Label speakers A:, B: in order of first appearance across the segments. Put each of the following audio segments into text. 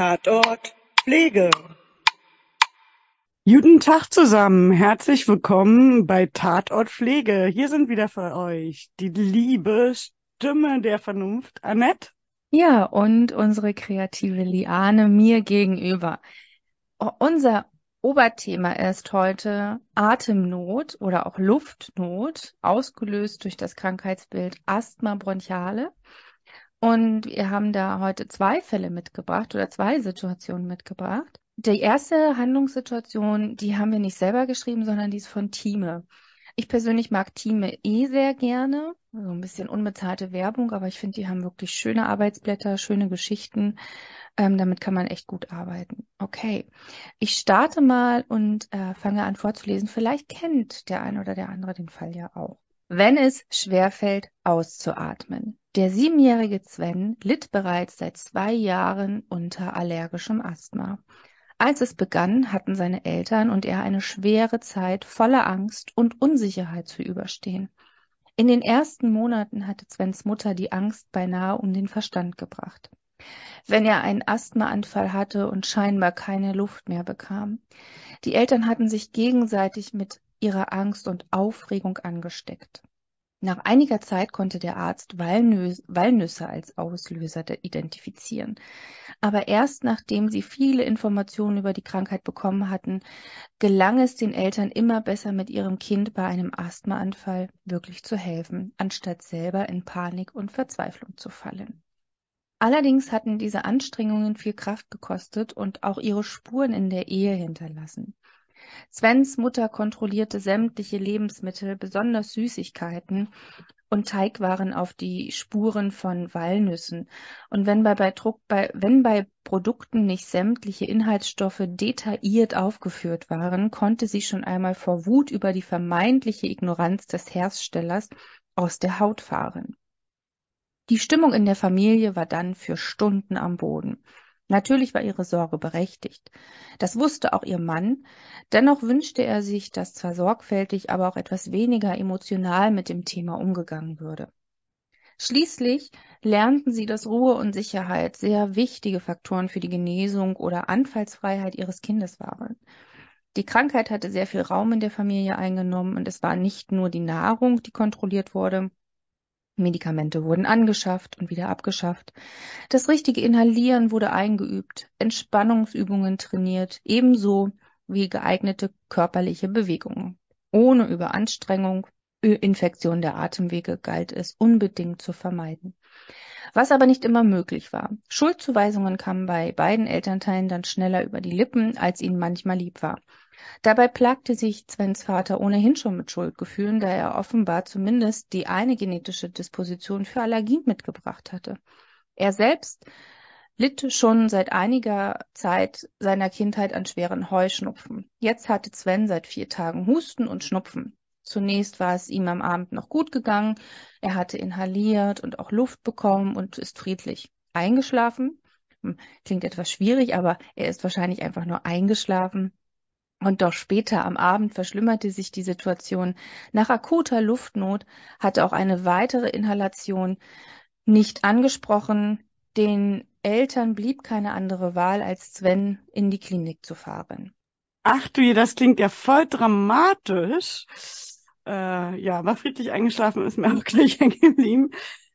A: Tatort Pflege. Guten Tag zusammen, herzlich willkommen bei Tatort Pflege. Hier sind wieder für euch die liebe Stimme der Vernunft, Annette.
B: Ja, und unsere kreative Liane mir gegenüber. Unser Oberthema ist heute Atemnot oder auch Luftnot, ausgelöst durch das Krankheitsbild Asthma bronchiale. Und wir haben da heute zwei Fälle mitgebracht oder zwei Situationen mitgebracht. Die erste Handlungssituation, die haben wir nicht selber geschrieben, sondern die ist von Thieme. Ich persönlich mag Thieme eh sehr gerne. So ein bisschen unbezahlte Werbung, aber ich finde, die haben wirklich schöne Arbeitsblätter, schöne Geschichten. Ähm, damit kann man echt gut arbeiten. Okay, ich starte mal und äh, fange an vorzulesen. Vielleicht kennt der ein oder der andere den Fall ja auch. Wenn es schwerfällt, auszuatmen. Der siebenjährige Sven litt bereits seit zwei Jahren unter allergischem Asthma. Als es begann, hatten seine Eltern und er eine schwere Zeit voller Angst und Unsicherheit zu überstehen. In den ersten Monaten hatte Svens Mutter die Angst beinahe um den Verstand gebracht. Wenn er einen Asthmaanfall hatte und scheinbar keine Luft mehr bekam. Die Eltern hatten sich gegenseitig mit ihrer Angst und Aufregung angesteckt. Nach einiger Zeit konnte der Arzt Walnüsse, Walnüsse als Auslöser identifizieren. Aber erst nachdem sie viele Informationen über die Krankheit bekommen hatten, gelang es den Eltern immer besser mit ihrem Kind bei einem Asthmaanfall wirklich zu helfen, anstatt selber in Panik und Verzweiflung zu fallen. Allerdings hatten diese Anstrengungen viel Kraft gekostet und auch ihre Spuren in der Ehe hinterlassen. Svens Mutter kontrollierte sämtliche Lebensmittel, besonders Süßigkeiten und Teigwaren auf die Spuren von Walnüssen. Und wenn bei, bei, Druck, bei, wenn bei Produkten nicht sämtliche Inhaltsstoffe detailliert aufgeführt waren, konnte sie schon einmal vor Wut über die vermeintliche Ignoranz des Herstellers aus der Haut fahren. Die Stimmung in der Familie war dann für Stunden am Boden. Natürlich war ihre Sorge berechtigt. Das wusste auch ihr Mann. Dennoch wünschte er sich, dass zwar sorgfältig, aber auch etwas weniger emotional mit dem Thema umgegangen würde. Schließlich lernten sie, dass Ruhe und Sicherheit sehr wichtige Faktoren für die Genesung oder Anfallsfreiheit ihres Kindes waren. Die Krankheit hatte sehr viel Raum in der Familie eingenommen und es war nicht nur die Nahrung, die kontrolliert wurde, Medikamente wurden angeschafft und wieder abgeschafft. Das richtige Inhalieren wurde eingeübt, Entspannungsübungen trainiert, ebenso wie geeignete körperliche Bewegungen. Ohne Überanstrengung, Infektion der Atemwege galt es unbedingt zu vermeiden. Was aber nicht immer möglich war. Schuldzuweisungen kamen bei beiden Elternteilen dann schneller über die Lippen, als ihnen manchmal lieb war. Dabei plagte sich Svens Vater ohnehin schon mit Schuldgefühlen, da er offenbar zumindest die eine genetische Disposition für Allergien mitgebracht hatte. Er selbst litt schon seit einiger Zeit seiner Kindheit an schweren Heuschnupfen. Jetzt hatte Sven seit vier Tagen Husten und Schnupfen. Zunächst war es ihm am Abend noch gut gegangen. Er hatte inhaliert und auch Luft bekommen und ist friedlich eingeschlafen. Hm, klingt etwas schwierig, aber er ist wahrscheinlich einfach nur eingeschlafen. Und doch später am Abend verschlimmerte sich die Situation. Nach akuter Luftnot hatte auch eine weitere Inhalation nicht angesprochen. Den Eltern blieb keine andere Wahl, als Sven in die Klinik zu fahren.
A: Ach du, das klingt ja voll dramatisch. Äh, ja, war friedlich eingeschlafen, ist mir auch gleich hängen geblieben.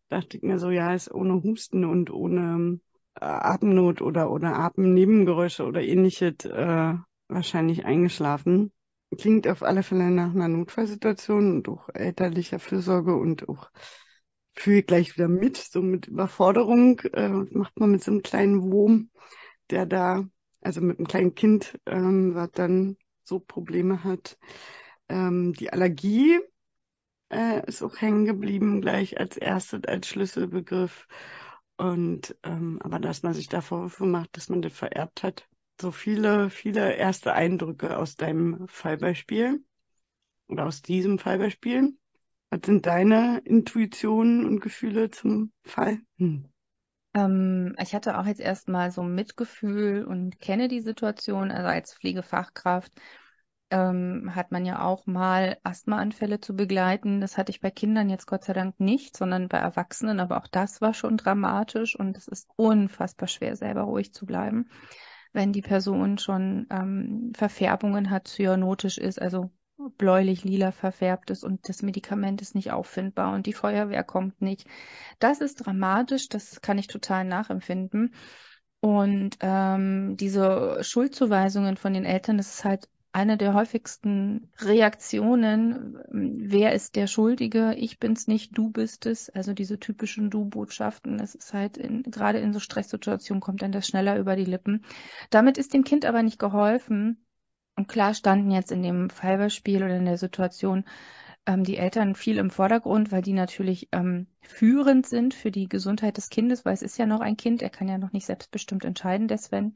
A: Dachte ich mir so, ja, ist ohne Husten und ohne äh, Atemnot oder, oder Atemnebengeräusche oder ähnliches äh, wahrscheinlich eingeschlafen. Klingt auf alle Fälle nach einer Notfallsituation und auch elterlicher Fürsorge und auch fühle ich gleich wieder mit, so mit Überforderung. Äh, macht man mit so einem kleinen Wurm, der da, also mit einem kleinen Kind, ähm, was dann so Probleme hat. Ähm, die Allergie äh, ist auch hängen geblieben, gleich als erstes, als Schlüsselbegriff. Und ähm, aber dass man sich da Vorwürfe macht, dass man das vererbt hat, so viele, viele erste Eindrücke aus deinem Fallbeispiel oder aus diesem Fallbeispiel. Was sind deine Intuitionen und Gefühle zum Fall? Hm.
B: Ähm, ich hatte auch jetzt erstmal so Mitgefühl und kenne die Situation, also als Pflegefachkraft ähm, hat man ja auch mal Asthmaanfälle zu begleiten. Das hatte ich bei Kindern jetzt Gott sei Dank nicht, sondern bei Erwachsenen. Aber auch das war schon dramatisch und es ist unfassbar schwer, selber ruhig zu bleiben, wenn die Person schon ähm, Verfärbungen hat, cyanotisch ist, also bläulich-lila verfärbt ist und das Medikament ist nicht auffindbar und die Feuerwehr kommt nicht. Das ist dramatisch, das kann ich total nachempfinden. Und ähm, diese Schuldzuweisungen von den Eltern, das ist halt eine der häufigsten Reaktionen, wer ist der Schuldige, ich bin's nicht, du bist es, also diese typischen Du-Botschaften, das ist halt in, gerade in so Stresssituationen kommt dann das schneller über die Lippen. Damit ist dem Kind aber nicht geholfen, und klar standen jetzt in dem Fallbeispiel oder in der Situation ähm, die Eltern viel im Vordergrund, weil die natürlich ähm, führend sind für die Gesundheit des Kindes, weil es ist ja noch ein Kind, er kann ja noch nicht selbstbestimmt entscheiden, der Sven.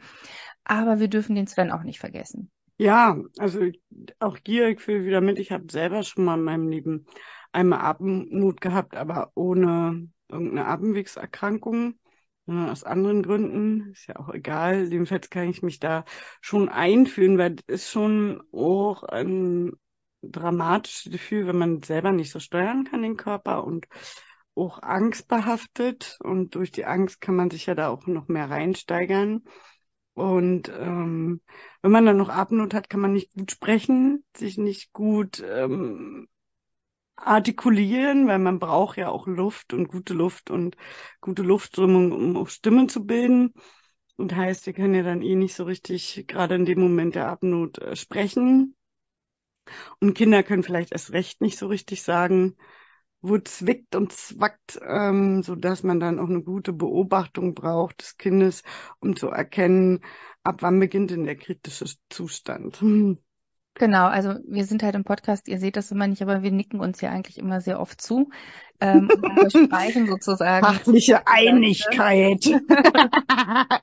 B: Aber wir dürfen den Sven auch nicht vergessen.
A: Ja, also auch ich fühle wieder mit, ich habe selber schon mal in meinem Leben einmal Atemnot gehabt, aber ohne irgendeine Atemwegserkrankung aus anderen Gründen, ist ja auch egal. Jedenfalls kann ich mich da schon einfühlen, weil es ist schon auch ein dramatisches Gefühl, wenn man selber nicht so steuern kann, den Körper und auch angstbehaftet. Und durch die Angst kann man sich ja da auch noch mehr reinsteigern. Und ähm, wenn man dann noch Atemnot hat, kann man nicht gut sprechen, sich nicht gut ähm, artikulieren, weil man braucht ja auch Luft und gute Luft und gute Luftströmung, um auch Stimmen zu bilden. Und heißt, wir können ja dann eh nicht so richtig gerade in dem Moment der Abnot äh, sprechen. Und Kinder können vielleicht erst recht nicht so richtig sagen, wo zwickt und zwackt, ähm, so dass man dann auch eine gute Beobachtung braucht des Kindes, um zu erkennen, ab wann beginnt denn der kritische Zustand.
B: Genau, also wir sind halt im Podcast, ihr seht das immer nicht, aber wir nicken uns ja eigentlich immer sehr oft zu ähm, und versprechen sozusagen.
A: Fachliche Einigkeit.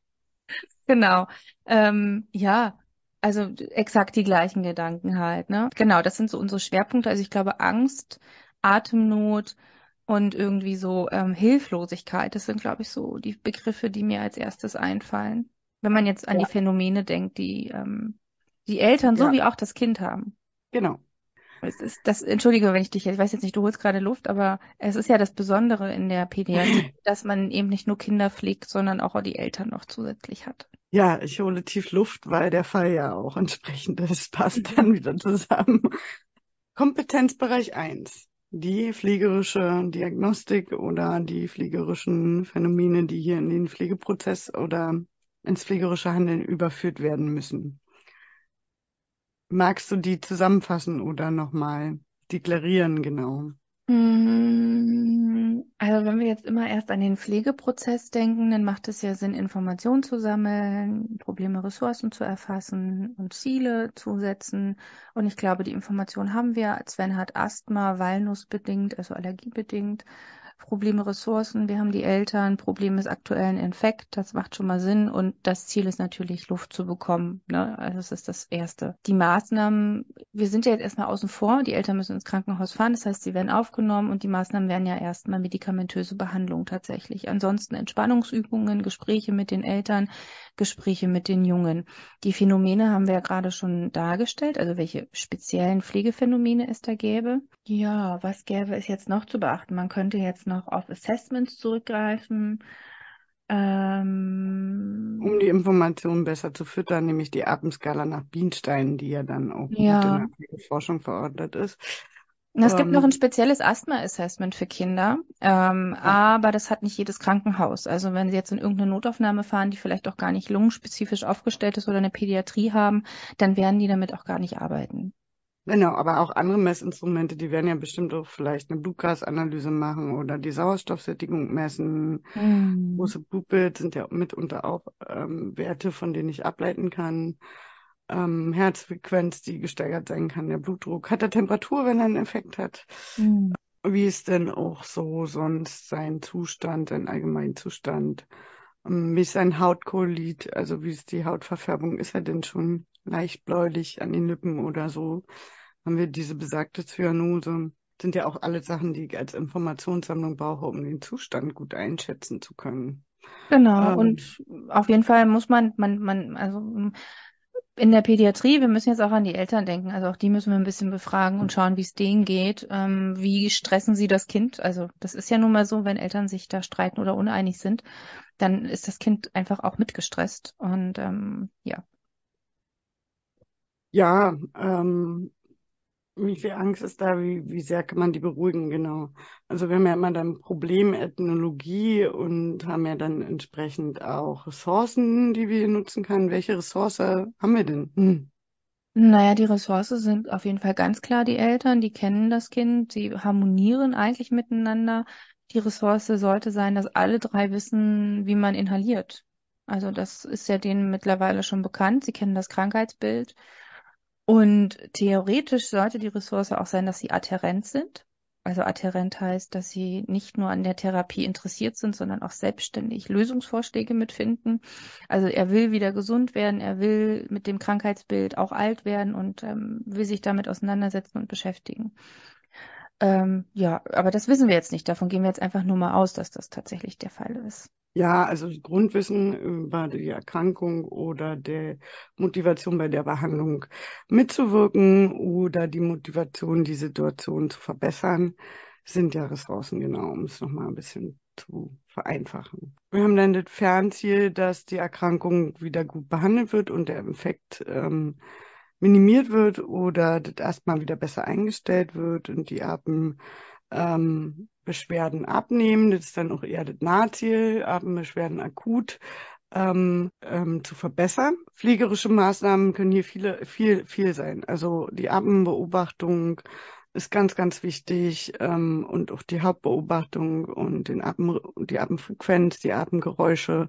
B: genau. Ähm, ja, also exakt die gleichen Gedanken halt. Ne? Genau, das sind so unsere Schwerpunkte. Also ich glaube, Angst, Atemnot und irgendwie so ähm, Hilflosigkeit, das sind, glaube ich, so die Begriffe, die mir als erstes einfallen. Wenn man jetzt an ja. die Phänomene denkt, die ähm, die Eltern ja. wie auch das Kind haben.
A: Genau.
B: Es ist das, entschuldige, wenn ich dich, ich weiß jetzt nicht, du holst gerade Luft, aber es ist ja das Besondere in der Pädiatrie, dass man eben nicht nur Kinder pflegt, sondern auch die Eltern noch zusätzlich hat.
A: Ja, ich hole tief Luft, weil der Fall ja auch entsprechend ist. Passt dann wieder zusammen. Kompetenzbereich 1. Die pflegerische Diagnostik oder die pflegerischen Phänomene, die hier in den Pflegeprozess oder ins pflegerische Handeln überführt werden müssen. Magst du die zusammenfassen oder nochmal deklarieren genau?
B: Mm, also wenn wir jetzt immer erst an den Pflegeprozess denken, dann macht es ja Sinn, Informationen zu sammeln, Probleme, Ressourcen zu erfassen und Ziele zu setzen. Und ich glaube, die Informationen haben wir. Sven hat Asthma, Walnussbedingt, also allergiebedingt. Probleme Ressourcen, wir haben die Eltern, Problem des aktuellen Infekt, das macht schon mal Sinn und das Ziel ist natürlich Luft zu bekommen. Ne? Also das ist das Erste. Die Maßnahmen, wir sind ja jetzt erstmal außen vor, die Eltern müssen ins Krankenhaus fahren, das heißt, sie werden aufgenommen und die Maßnahmen werden ja erstmal medikamentöse Behandlung tatsächlich. Ansonsten Entspannungsübungen, Gespräche mit den Eltern, Gespräche mit den Jungen. Die Phänomene haben wir ja gerade schon dargestellt, also welche speziellen Pflegephänomene es da gäbe. Ja, was gäbe es jetzt noch zu beachten? Man könnte jetzt noch auf Assessments zurückgreifen. Ähm,
A: um die Informationen besser zu füttern, nämlich die Atemskala nach Bienstein, die ja dann auch ja. in der Forschung verordnet ist.
B: Es gibt noch ähm. ein spezielles Asthma-Assessment für Kinder, ähm, aber das hat nicht jedes Krankenhaus. Also wenn Sie jetzt in irgendeine Notaufnahme fahren, die vielleicht auch gar nicht lungenspezifisch aufgestellt ist oder eine Pädiatrie haben, dann werden die damit auch gar nicht arbeiten.
A: Genau, aber auch andere Messinstrumente, die werden ja bestimmt auch vielleicht eine Blutgasanalyse machen oder die Sauerstoffsättigung messen. Mhm. Große Blutbild sind ja mitunter auch ähm, Werte, von denen ich ableiten kann ähm, Herzfrequenz, die gesteigert sein kann, der Blutdruck, hat er Temperatur, wenn er einen Effekt hat. Mhm. Wie ist denn auch so sonst sein Zustand, sein Allgemeinzustand? Ähm, wie ist sein Hautkolorit, also wie ist die Hautverfärbung? Ist er denn schon leicht bläulich an den Lippen oder so? Haben wir diese besagte Zyanose? Sind ja auch alle Sachen, die ich als Informationssammlung brauche, um den Zustand gut einschätzen zu können.
B: Genau, ähm, und auf jeden Fall muss man, man, man, also in der Pädiatrie, wir müssen jetzt auch an die Eltern denken, also auch die müssen wir ein bisschen befragen und schauen, wie es denen geht. Ähm, wie stressen sie das Kind? Also das ist ja nun mal so, wenn Eltern sich da streiten oder uneinig sind, dann ist das Kind einfach auch mitgestresst. Und ähm, ja.
A: Ja, ähm, wie viel Angst ist da? Wie, wie sehr kann man die beruhigen? Genau. Also wir haben ja immer dann Problemethnologie und haben ja dann entsprechend auch Ressourcen, die wir nutzen können. Welche Ressource haben wir denn? Hm.
B: Naja, die Ressourcen sind auf jeden Fall ganz klar die Eltern, die kennen das Kind, sie harmonieren eigentlich miteinander. Die Ressource sollte sein, dass alle drei wissen, wie man inhaliert. Also das ist ja denen mittlerweile schon bekannt. Sie kennen das Krankheitsbild. Und theoretisch sollte die Ressource auch sein, dass sie adherent sind. Also adherent heißt, dass sie nicht nur an der Therapie interessiert sind, sondern auch selbstständig Lösungsvorschläge mitfinden. Also er will wieder gesund werden, er will mit dem Krankheitsbild auch alt werden und ähm, will sich damit auseinandersetzen und beschäftigen. Ähm, ja, aber das wissen wir jetzt nicht. Davon gehen wir jetzt einfach nur mal aus, dass das tatsächlich der Fall ist.
A: Ja, also Grundwissen über die Erkrankung oder der Motivation bei der Behandlung mitzuwirken oder die Motivation, die Situation zu verbessern, sind ja Ressourcen, genau, um es nochmal ein bisschen zu vereinfachen. Wir haben dann das Fernziel, dass die Erkrankung wieder gut behandelt wird und der Infekt ähm, minimiert wird oder das erstmal wieder besser eingestellt wird und die Atembeschwerden ähm, abnehmen. Das ist dann auch eher das Nahziel, Atembeschwerden akut ähm, ähm, zu verbessern. Pflegerische Maßnahmen können hier viele, viel, viel sein. Also die Atembeobachtung ist ganz, ganz wichtig ähm, und auch die Hauptbeobachtung und den Atem, die Atemfrequenz, die Atemgeräusche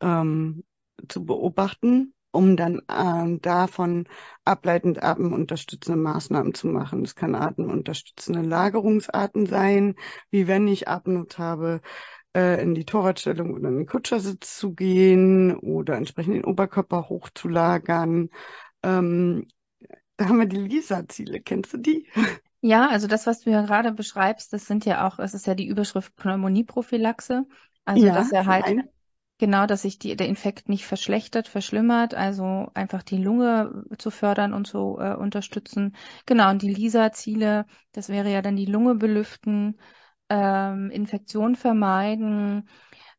A: ähm, zu beobachten um dann äh, davon ableitend atemunterstützende Maßnahmen zu machen. Es kann atemunterstützende Lagerungsarten sein, wie wenn ich Atemnot habe, äh, in die Torwartstellung oder in den Kutschersitz zu gehen oder entsprechend den Oberkörper hochzulagern. Ähm, da haben wir die Lisa-Ziele. Kennst du die?
B: Ja, also das, was du ja gerade beschreibst, das sind ja auch, es ist ja die Überschrift Pneumonieprophylaxe. Also,
A: ja,
B: dass er halt Genau, dass sich die, der Infekt nicht verschlechtert, verschlimmert, also einfach die Lunge zu fördern und zu äh, unterstützen. Genau, und die LISA-Ziele, das wäre ja dann die Lunge belüften, ähm, Infektion vermeiden.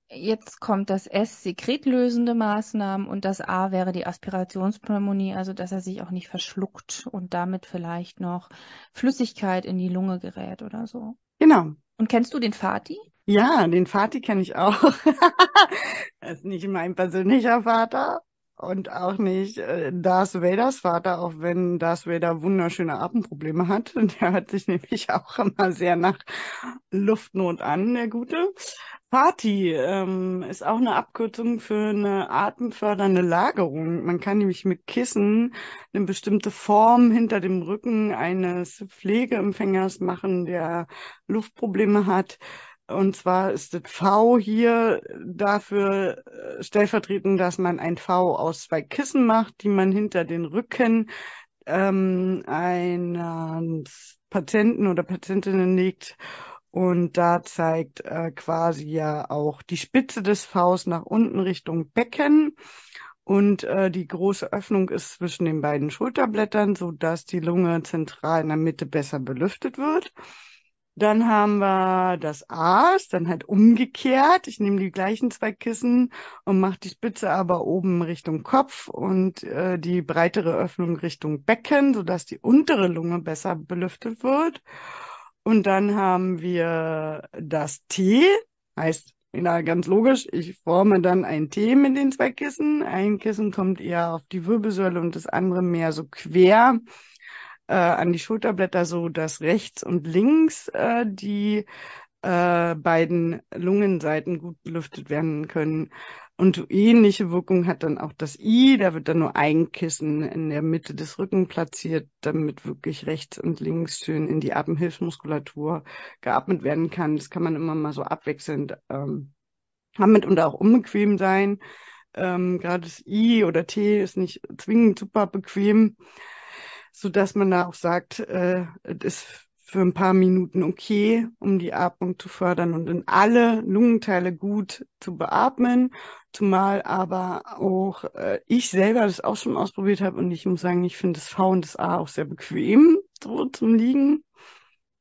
B: Jetzt kommt das S, sekretlösende Maßnahmen und das A wäre die Aspirationspneumonie, also dass er sich auch nicht verschluckt und damit vielleicht noch Flüssigkeit in die Lunge gerät oder so.
A: Genau.
B: Und kennst du den Fati?
A: Ja, den Vati kenne ich auch. er ist nicht mein persönlicher Vater und auch nicht äh, Darth Vaders Vater, auch wenn Darth Vader wunderschöne Atemprobleme hat. Der hört sich nämlich auch immer sehr nach Luftnot an, der Gute. Vati ähm, ist auch eine Abkürzung für eine atemfördernde Lagerung. Man kann nämlich mit Kissen eine bestimmte Form hinter dem Rücken eines Pflegeempfängers machen, der Luftprobleme hat und zwar ist das V hier dafür äh, stellvertretend, dass man ein V aus zwei Kissen macht, die man hinter den Rücken ähm, eines Patienten oder Patientinnen legt. Und da zeigt äh, quasi ja auch die Spitze des Vs nach unten Richtung Becken. Und äh, die große Öffnung ist zwischen den beiden Schulterblättern, so dass die Lunge zentral in der Mitte besser belüftet wird. Dann haben wir das A's, dann halt umgekehrt. Ich nehme die gleichen zwei Kissen und mache die Spitze aber oben Richtung Kopf und äh, die breitere Öffnung Richtung Becken, sodass die untere Lunge besser belüftet wird. Und dann haben wir das T, heißt ja, ganz logisch. Ich forme dann ein T mit den zwei Kissen. Ein Kissen kommt eher auf die Wirbelsäule und das andere mehr so quer äh, an die Schulterblätter, so dass rechts und links äh, die äh, beiden Lungenseiten gut belüftet werden können. Und ähnliche Wirkung hat dann auch das I. Da wird dann nur ein Kissen in der Mitte des Rücken platziert, damit wirklich rechts und links schön in die Atemhilfsmuskulatur geatmet werden kann. Das kann man immer mal so abwechselnd ähm, damit und auch unbequem sein. Ähm, Gerade das I oder T ist nicht zwingend super bequem so dass man da auch sagt, äh, ist für ein paar Minuten okay, um die Atmung zu fördern und in alle Lungenteile gut zu beatmen. Zumal aber auch äh, ich selber das auch schon ausprobiert habe und ich muss sagen, ich finde das V und das A auch sehr bequem so zum Liegen.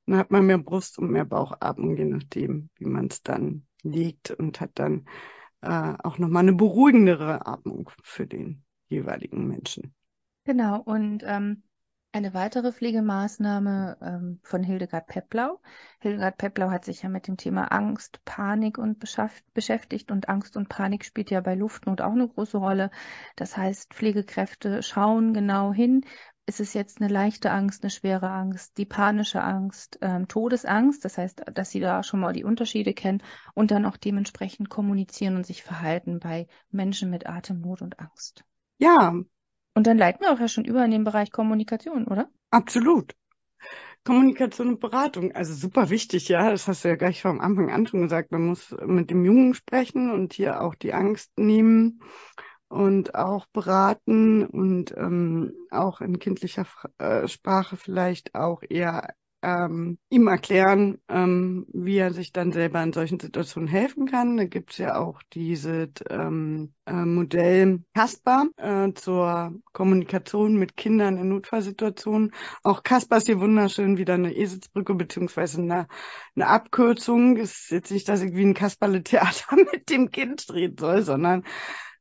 A: Dann hat man mehr Brust und mehr Bauchatmung, je nachdem, wie man es dann liegt und hat dann äh, auch nochmal eine beruhigendere Atmung für den jeweiligen Menschen.
B: Genau, und ähm, eine weitere Pflegemaßnahme ähm, von Hildegard Peplau. Hildegard Peplau hat sich ja mit dem Thema Angst, Panik und beschäftigt und Angst und Panik spielt ja bei Luftnot auch eine große Rolle. Das heißt, Pflegekräfte schauen genau hin, ist es jetzt eine leichte Angst, eine schwere Angst, die panische Angst, ähm, Todesangst. Das heißt, dass sie da schon mal die Unterschiede kennen und dann auch dementsprechend kommunizieren und sich verhalten bei Menschen mit Atemnot und Angst.
A: Ja.
B: Und dann leiten wir auch ja schon über in den Bereich Kommunikation, oder?
A: Absolut. Kommunikation und Beratung, also super wichtig, ja. Das hast du ja gleich vom Anfang an schon gesagt. Man muss mit dem Jungen sprechen und hier auch die Angst nehmen und auch beraten und ähm, auch in kindlicher äh, Sprache vielleicht auch eher ähm, ihm erklären, ähm, wie er sich dann selber in solchen Situationen helfen kann. Da gibt's ja auch dieses ähm, äh, Modell Casper äh, zur Kommunikation mit Kindern in Notfallsituationen. Auch Casper ist hier wunderschön wieder eine Eselsbrücke beziehungsweise eine, eine Abkürzung. Ist jetzt nicht, dass ich wie ein Kasperle-Theater mit dem Kind drehen soll, sondern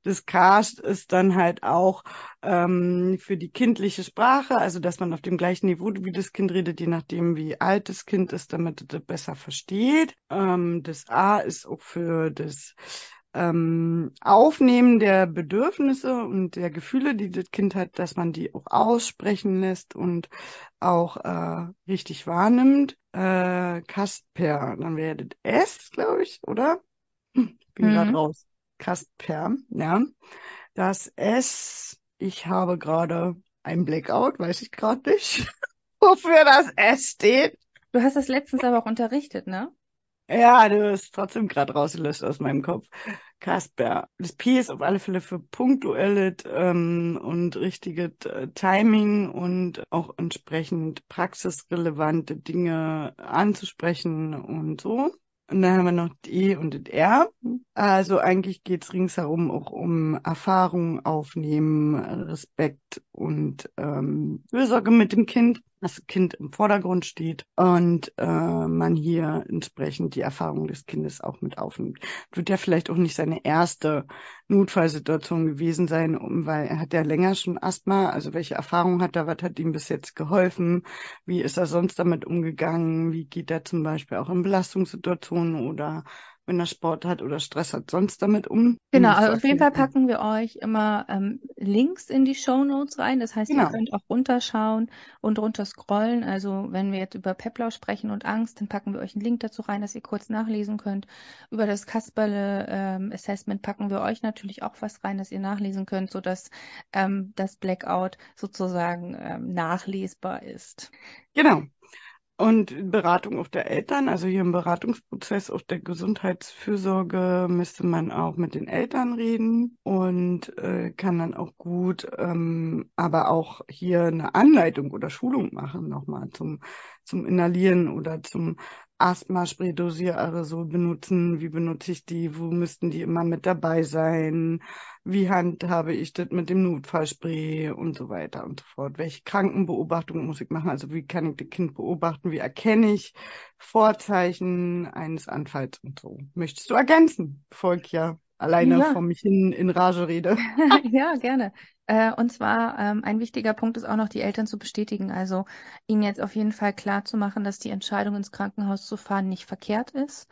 A: das Cast ist dann halt auch ähm, für die kindliche Sprache, also dass man auf dem gleichen Niveau wie das Kind redet, je nachdem wie alt das Kind ist, damit es das besser versteht. Ähm, das A ist auch für das ähm, Aufnehmen der Bedürfnisse und der Gefühle, die das Kind hat, dass man die auch aussprechen lässt und auch äh, richtig wahrnimmt. Äh, Kasper, dann wäre das S, glaube ich, oder? Hm, bin mhm. gerade raus. Kasper, ja. Das S, ich habe gerade ein Blackout, weiß ich gerade nicht, wofür das S steht.
B: Du hast das letztens aber auch unterrichtet, ne?
A: Ja, du bist trotzdem gerade rausgelöscht aus meinem Kopf. Kasper. Das P ist auf alle Fälle für punktuelles ähm, und richtiges äh, Timing und auch entsprechend praxisrelevante Dinge anzusprechen und so. Und dann haben wir noch D und das R. Also eigentlich geht's ringsherum auch um Erfahrung aufnehmen, Respekt und ähm, Fürsorge mit dem Kind das Kind im Vordergrund steht und äh, man hier entsprechend die Erfahrung des Kindes auch mit aufnimmt. Wird ja vielleicht auch nicht seine erste Notfallsituation gewesen sein, weil er hat ja länger schon Asthma. Also welche Erfahrung hat er? Was hat ihm bis jetzt geholfen? Wie ist er sonst damit umgegangen? Wie geht er zum Beispiel auch in Belastungssituationen oder wenn er Sport hat oder Stress hat, sonst damit um?
B: Genau, also auf jeden Fall packen wir euch immer ähm, Links in die Show Notes rein. Das heißt, genau. ihr könnt auch runterschauen und runter scrollen. Also wenn wir jetzt über Peplau sprechen und Angst, dann packen wir euch einen Link dazu rein, dass ihr kurz nachlesen könnt. Über das Kasperle ähm, Assessment packen wir euch natürlich auch was rein, dass ihr nachlesen könnt, sodass ähm, das Blackout sozusagen ähm, nachlesbar ist.
A: Genau. Und Beratung auf der Eltern, also hier im Beratungsprozess auf der Gesundheitsfürsorge müsste man auch mit den Eltern reden und äh, kann dann auch gut, ähm, aber auch hier eine Anleitung oder Schulung machen nochmal zum zum Inhalieren oder zum Asthma-Spray-Dosiererasol benutzen? Wie benutze ich die? Wo müssten die immer mit dabei sein? Wie handhabe ich das mit dem Notfallspray und so weiter und so fort? Welche Krankenbeobachtung muss ich machen? Also wie kann ich das Kind beobachten? Wie erkenne ich Vorzeichen eines Anfalls und so? Möchtest du ergänzen, ich ja alleine ja. vor mich hin in Rage rede?
B: ja, gerne. Äh, und zwar ähm, ein wichtiger Punkt ist auch noch, die Eltern zu bestätigen. Also ihnen jetzt auf jeden Fall klar zu machen, dass die Entscheidung ins Krankenhaus zu fahren nicht verkehrt ist,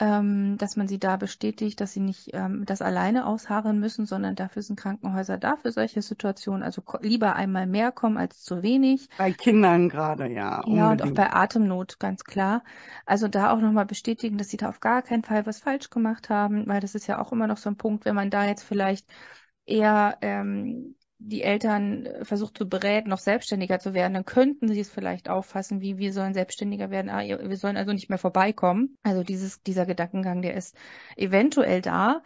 B: ähm, dass man sie da bestätigt, dass sie nicht ähm, das alleine ausharren müssen, sondern dafür sind Krankenhäuser da für solche Situationen. Also lieber einmal mehr kommen als zu wenig.
A: Bei Kindern gerade, ja.
B: Unbedingt. Ja, und auch bei Atemnot, ganz klar. Also da auch nochmal bestätigen, dass sie da auf gar keinen Fall was falsch gemacht haben, weil das ist ja auch immer noch so ein Punkt, wenn man da jetzt vielleicht eher ähm, die Eltern versucht zu berät, noch selbstständiger zu werden, dann könnten sie es vielleicht auffassen, wie wir sollen selbstständiger werden, ah, wir sollen also nicht mehr vorbeikommen. Also dieses, dieser Gedankengang, der ist eventuell da.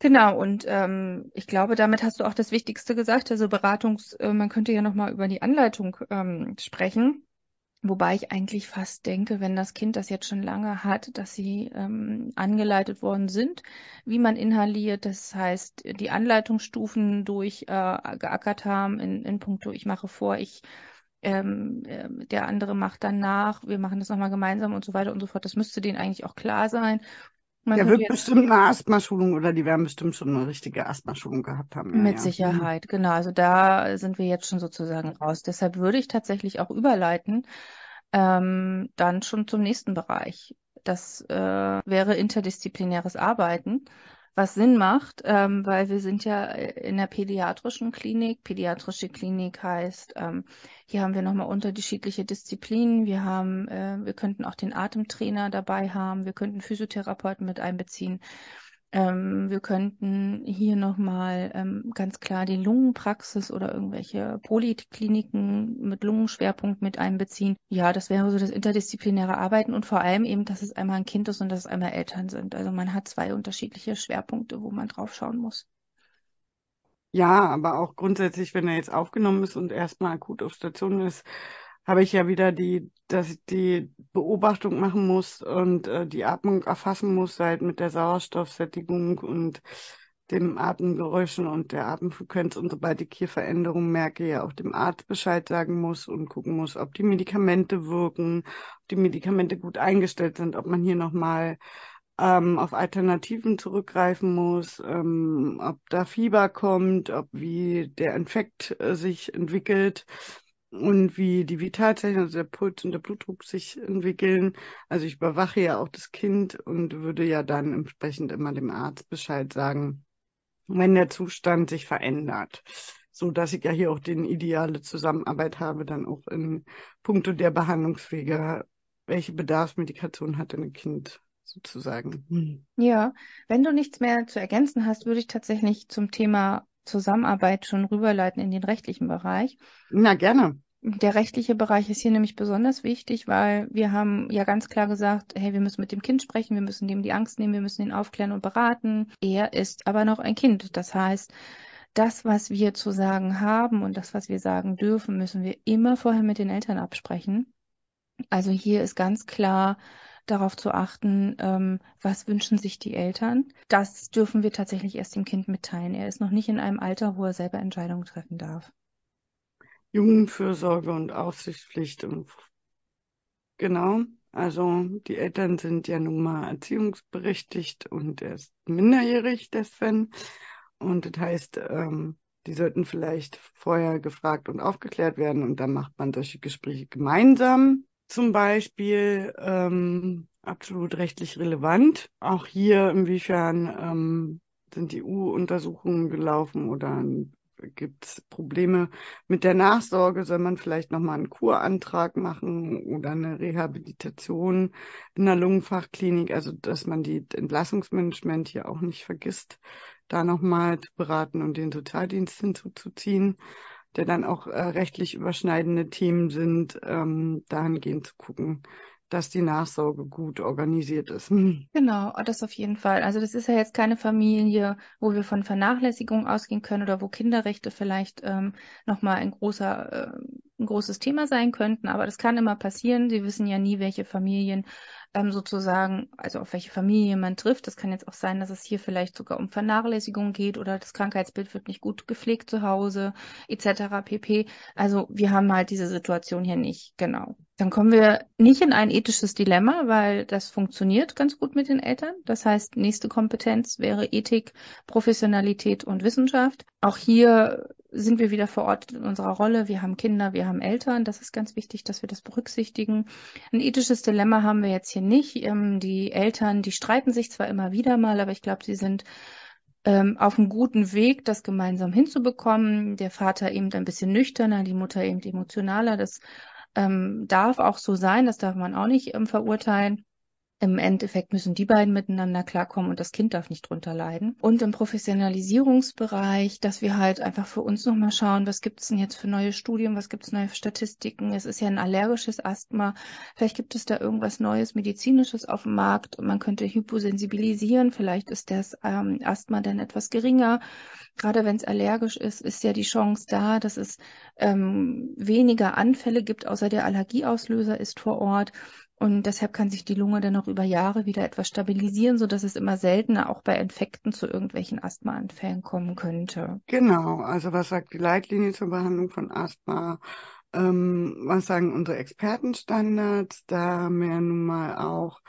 B: Genau, und ähm, ich glaube, damit hast du auch das Wichtigste gesagt. Also Beratungs, äh, man könnte ja nochmal über die Anleitung ähm, sprechen. Wobei ich eigentlich fast denke, wenn das Kind das jetzt schon lange hat, dass sie ähm, angeleitet worden sind, wie man inhaliert. Das heißt, die Anleitungsstufen durchgeackert äh, haben in, in puncto, ich mache vor, ich ähm, äh, der andere macht dann nach, wir machen das nochmal gemeinsam und so weiter und so fort. Das müsste denen eigentlich auch klar sein.
A: Man der wird bestimmt eine Asthmaschulung oder die werden bestimmt schon eine richtige Asthmaschulung gehabt haben.
B: Ja, mit ja. Sicherheit, genau. Also da sind wir jetzt schon sozusagen raus. Deshalb würde ich tatsächlich auch überleiten, ähm, dann schon zum nächsten Bereich. Das äh, wäre interdisziplinäres Arbeiten was Sinn macht, ähm, weil wir sind ja in der pädiatrischen Klinik. Pädiatrische Klinik heißt, ähm, hier haben wir nochmal unterschiedliche Disziplinen. Wir haben, äh, wir könnten auch den Atemtrainer dabei haben. Wir könnten Physiotherapeuten mit einbeziehen. Ähm, wir könnten hier nochmal ähm, ganz klar die Lungenpraxis oder irgendwelche Polikliniken mit Lungenschwerpunkt mit einbeziehen. Ja, das wäre so das interdisziplinäre Arbeiten und vor allem eben, dass es einmal ein Kind ist und dass es einmal Eltern sind. Also man hat zwei unterschiedliche Schwerpunkte, wo man drauf schauen muss.
A: Ja, aber auch grundsätzlich, wenn er jetzt aufgenommen ist und erstmal akut auf Station ist, habe ich ja wieder die, dass ich die Beobachtung machen muss und äh, die Atmung erfassen muss, halt mit der Sauerstoffsättigung und dem Atemgeräuschen und der Atemfrequenz. Und sobald ich hier Veränderungen merke, ja auch dem Arzt Bescheid sagen muss und gucken muss, ob die Medikamente wirken, ob die Medikamente gut eingestellt sind, ob man hier nochmal ähm, auf Alternativen zurückgreifen muss, ähm, ob da Fieber kommt, ob wie der Infekt äh, sich entwickelt und wie die Vitalzeichen, also der Puls und der Blutdruck sich entwickeln. Also ich überwache ja auch das Kind und würde ja dann entsprechend immer dem Arzt Bescheid sagen, wenn der Zustand sich verändert. So dass ich ja hier auch den ideale Zusammenarbeit habe, dann auch in puncto der Behandlungswege, welche Bedarfsmedikation hat denn ein Kind sozusagen. Hm.
B: Ja, wenn du nichts mehr zu ergänzen hast, würde ich tatsächlich zum Thema Zusammenarbeit schon rüberleiten in den rechtlichen Bereich.
A: Na, gerne.
B: Der rechtliche Bereich ist hier nämlich besonders wichtig, weil wir haben ja ganz klar gesagt, hey, wir müssen mit dem Kind sprechen, wir müssen dem die Angst nehmen, wir müssen ihn aufklären und beraten. Er ist aber noch ein Kind. Das heißt, das, was wir zu sagen haben und das, was wir sagen dürfen, müssen wir immer vorher mit den Eltern absprechen. Also hier ist ganz klar, darauf zu achten, ähm, was wünschen sich die Eltern. Das dürfen wir tatsächlich erst dem Kind mitteilen. Er ist noch nicht in einem Alter, wo er selber Entscheidungen treffen darf.
A: Jugendfürsorge und Aufsichtspflicht. Genau. Also die Eltern sind ja nun mal erziehungsberechtigt und er ist minderjährig, der Sven. Und das heißt, ähm, die sollten vielleicht vorher gefragt und aufgeklärt werden und dann macht man solche Gespräche gemeinsam zum Beispiel ähm, absolut rechtlich relevant. Auch hier, inwiefern ähm, sind die EU-Untersuchungen gelaufen oder gibt es Probleme mit der Nachsorge? Soll man vielleicht nochmal einen Kurantrag machen oder eine Rehabilitation in der Lungenfachklinik? Also, dass man die Entlassungsmanagement hier auch nicht vergisst, da nochmal zu beraten und den Sozialdienst hinzuzuziehen der dann auch äh, rechtlich überschneidende Themen sind, ähm, dahingehend zu gucken, dass die Nachsorge gut organisiert ist.
B: Genau, das auf jeden Fall. Also das ist ja jetzt keine Familie, wo wir von Vernachlässigung ausgehen können oder wo Kinderrechte vielleicht ähm, nochmal ein großer, äh, ein großes Thema sein könnten. Aber das kann immer passieren. Sie wissen ja nie, welche Familien ähm, sozusagen, also auf welche Familie man trifft. Das kann jetzt auch sein, dass es hier vielleicht sogar um Vernachlässigung geht oder das Krankheitsbild wird nicht gut gepflegt zu Hause etc. pp. Also wir haben halt diese Situation hier nicht, genau. Dann kommen wir nicht in ein ethisches Dilemma, weil das funktioniert ganz gut mit den Eltern. Das heißt, nächste Kompetenz wäre Ethik, Professionalität und Wissenschaft. Auch hier sind wir wieder verortet in unserer Rolle. Wir haben Kinder, wir haben Eltern. Das ist ganz wichtig, dass wir das berücksichtigen. Ein ethisches Dilemma haben wir jetzt hier nicht. Ähm, die Eltern, die streiten sich zwar immer wieder mal, aber ich glaube, sie sind ähm, auf einem guten Weg, das gemeinsam hinzubekommen. Der Vater eben ein bisschen nüchterner, die Mutter eben emotionaler. Das ähm, darf auch so sein, das darf man auch nicht verurteilen. Im Endeffekt müssen die beiden miteinander klarkommen und das Kind darf nicht drunter leiden. Und im Professionalisierungsbereich, dass wir halt einfach für uns nochmal schauen, was gibt es denn jetzt für neue Studien, was gibt es neue Statistiken. Es ist ja ein allergisches Asthma. Vielleicht gibt es da irgendwas Neues, medizinisches auf dem Markt. Man könnte hyposensibilisieren. Vielleicht ist das ähm, Asthma dann etwas geringer. Gerade wenn es allergisch ist, ist ja die Chance da, dass es ähm, weniger Anfälle gibt, außer der Allergieauslöser ist vor Ort. Und deshalb kann sich die Lunge dann auch über Jahre wieder etwas stabilisieren, so dass es immer seltener auch bei Infekten zu irgendwelchen Asthmaanfällen kommen könnte.
A: Genau. Also was sagt die Leitlinie zur Behandlung von Asthma? Ähm, was sagen unsere Expertenstandards? Da haben wir nun mal auch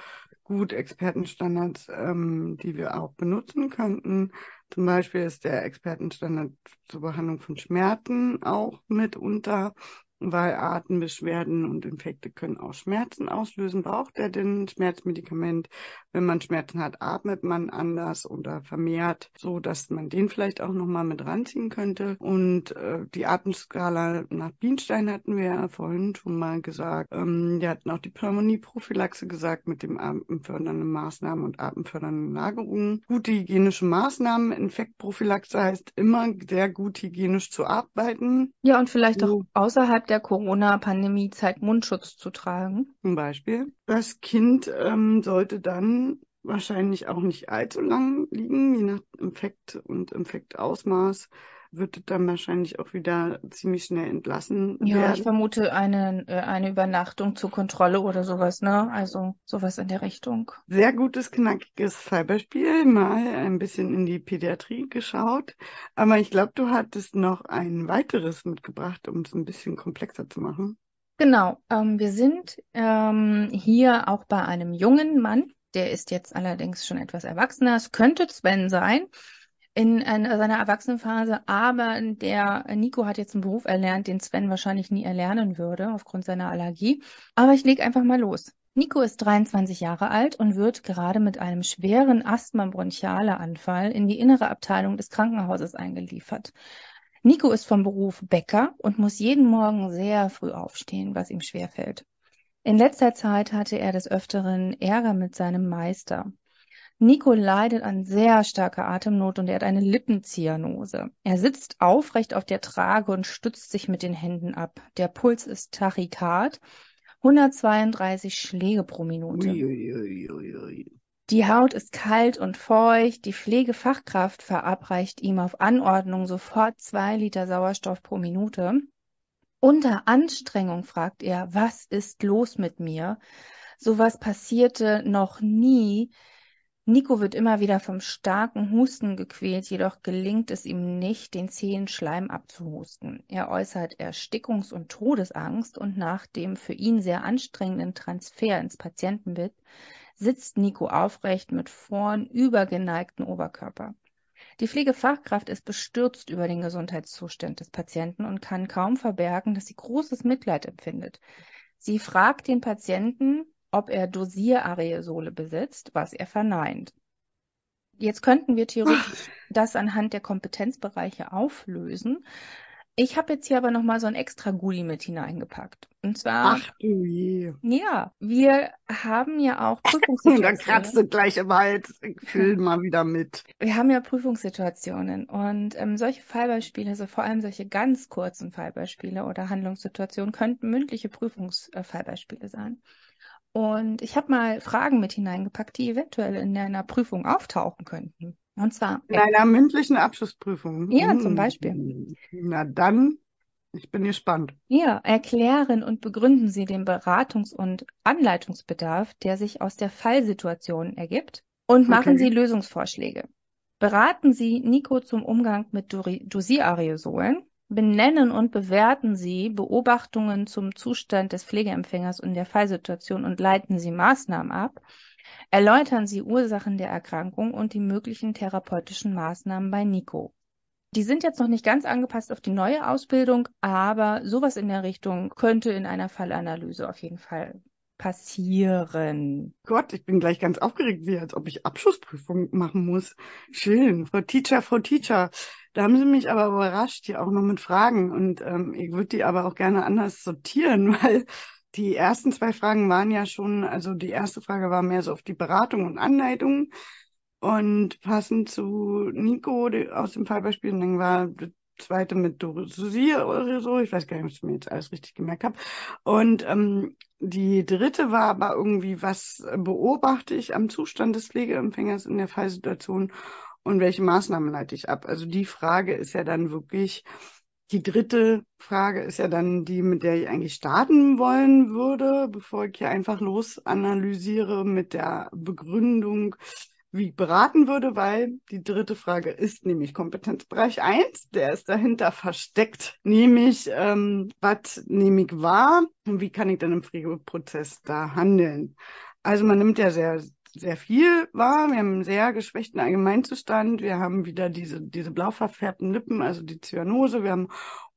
A: gut Expertenstandards, ähm, die wir auch benutzen könnten. Zum Beispiel ist der Expertenstandard zur Behandlung von Schmerzen auch mitunter weil Atembeschwerden und Infekte können auch Schmerzen auslösen. Braucht er denn Schmerzmedikament? Wenn man Schmerzen hat, atmet man anders oder vermehrt, so dass man den vielleicht auch nochmal mit ranziehen könnte. Und äh, die Atemskala nach Bienstein hatten wir ja vorhin schon mal gesagt. Ähm, wir hatten auch die Pneumonie-Prophylaxe gesagt mit dem atemfördernden Maßnahmen und atemfördernden Lagerungen. Gute hygienische Maßnahmen. Infektprophylaxe heißt immer sehr gut hygienisch zu arbeiten.
B: Ja, und vielleicht auch außerhalb der Corona-Pandemie-Zeit Mundschutz zu tragen.
A: Zum Beispiel. Das Kind ähm, sollte dann wahrscheinlich auch nicht allzu lang liegen, je nach Infekt und Infektausmaß wird dann wahrscheinlich auch wieder ziemlich schnell entlassen
B: ja,
A: werden.
B: Ich vermute eine, äh, eine Übernachtung zur Kontrolle oder sowas, ne? Also sowas in der Richtung.
A: Sehr gutes, knackiges Fallbeispiel. Mal ein bisschen in die Pädiatrie geschaut. Aber ich glaube, du hattest noch ein weiteres mitgebracht, um es ein bisschen komplexer zu machen.
B: Genau. Ähm, wir sind ähm, hier auch bei einem jungen Mann. Der ist jetzt allerdings schon etwas erwachsener. Es könnte Sven sein in, in seiner Erwachsenenphase, aber der Nico hat jetzt einen Beruf erlernt, den Sven wahrscheinlich nie erlernen würde aufgrund seiner Allergie. Aber ich lege einfach mal los. Nico ist 23 Jahre alt und wird gerade mit einem schweren Asthma-Bronchiale-Anfall in die innere Abteilung des Krankenhauses eingeliefert. Nico ist vom Beruf Bäcker und muss jeden Morgen sehr früh aufstehen, was ihm schwerfällt. In letzter Zeit hatte er des Öfteren Ärger mit seinem Meister. Nico leidet an sehr starker Atemnot und er hat eine Lippenzyanose. Er sitzt aufrecht auf der Trage und stützt sich mit den Händen ab. Der Puls ist tachykard, 132 Schläge pro Minute. Ui, Die Haut ist kalt und feucht. Die Pflegefachkraft verabreicht ihm auf Anordnung sofort zwei Liter Sauerstoff pro Minute. Unter Anstrengung fragt er, was ist los mit mir? Sowas passierte noch nie. Nico wird immer wieder vom starken Husten gequält, jedoch gelingt es ihm nicht, den zähen Schleim abzuhusten. Er äußert Erstickungs- und Todesangst und nach dem für ihn sehr anstrengenden Transfer ins Patientenbett sitzt Nico aufrecht mit vorn übergeneigten Oberkörper. Die Pflegefachkraft ist bestürzt über den Gesundheitszustand des Patienten und kann kaum verbergen, dass sie großes Mitleid empfindet. Sie fragt den Patienten, ob er Dosieraerosole besitzt, was er verneint. Jetzt könnten wir theoretisch das anhand der Kompetenzbereiche auflösen. Ich habe jetzt hier aber nochmal so ein extra Gulli mit hineingepackt. Und zwar.
A: Ach du je.
B: Ja, wir haben ja auch Prüfungssituationen.
A: da kratzt du gleich im Hals. Füll mal wieder mit.
B: Wir haben ja Prüfungssituationen und ähm, solche Fallbeispiele, also vor allem solche ganz kurzen Fallbeispiele oder Handlungssituationen könnten mündliche Prüfungsfallbeispiele sein. Und ich habe mal Fragen mit hineingepackt, die eventuell in einer Prüfung auftauchen könnten. Und zwar.
A: In einer mündlichen Abschlussprüfung.
B: Ja, zum Beispiel.
A: Na dann, ich bin gespannt.
B: Ja, erklären und begründen Sie den Beratungs- und Anleitungsbedarf, der sich aus der Fallsituation ergibt, und machen okay. Sie Lösungsvorschläge. Beraten Sie Nico zum Umgang mit Dosirareosolen Benennen und bewerten Sie Beobachtungen zum Zustand des Pflegeempfängers und der Fallsituation und leiten Sie Maßnahmen ab. Erläutern Sie Ursachen der Erkrankung und die möglichen therapeutischen Maßnahmen bei Nico. Die sind jetzt noch nicht ganz angepasst auf die neue Ausbildung, aber sowas in der Richtung könnte in einer Fallanalyse auf jeden Fall passieren.
A: Gott, ich bin gleich ganz aufgeregt, wie als ob ich Abschlussprüfung machen muss. Schön, Frau Teacher, Frau Teacher. Da haben Sie mich aber überrascht, hier auch noch mit Fragen. Und ähm, ich würde die aber auch gerne anders sortieren, weil die ersten zwei Fragen waren ja schon, also die erste Frage war mehr so auf die Beratung und Anleitung. Und passend zu Nico aus dem Fallbeispiel, dann war die zweite mit Dosier oder so. Ich weiß gar nicht, ob ich mir jetzt alles richtig gemerkt habe. Und ähm, die dritte war aber irgendwie, was beobachte ich am Zustand des Pflegeempfängers in der Fallsituation und welche Maßnahmen leite ich ab? Also die Frage ist ja dann wirklich, die dritte Frage ist ja dann die, mit der ich eigentlich starten wollen würde, bevor ich hier einfach los analysiere mit der Begründung, wie ich beraten würde, weil die dritte Frage ist nämlich Kompetenzbereich 1, der ist dahinter versteckt, nämlich ähm, was nehme ich wahr und wie kann ich dann im Pflegeprozess da handeln. Also man nimmt ja sehr sehr viel wahr. Wir haben einen sehr geschwächten Allgemeinzustand. Wir haben wieder diese, diese blau verfärbten Lippen, also die Zyanose. Wir haben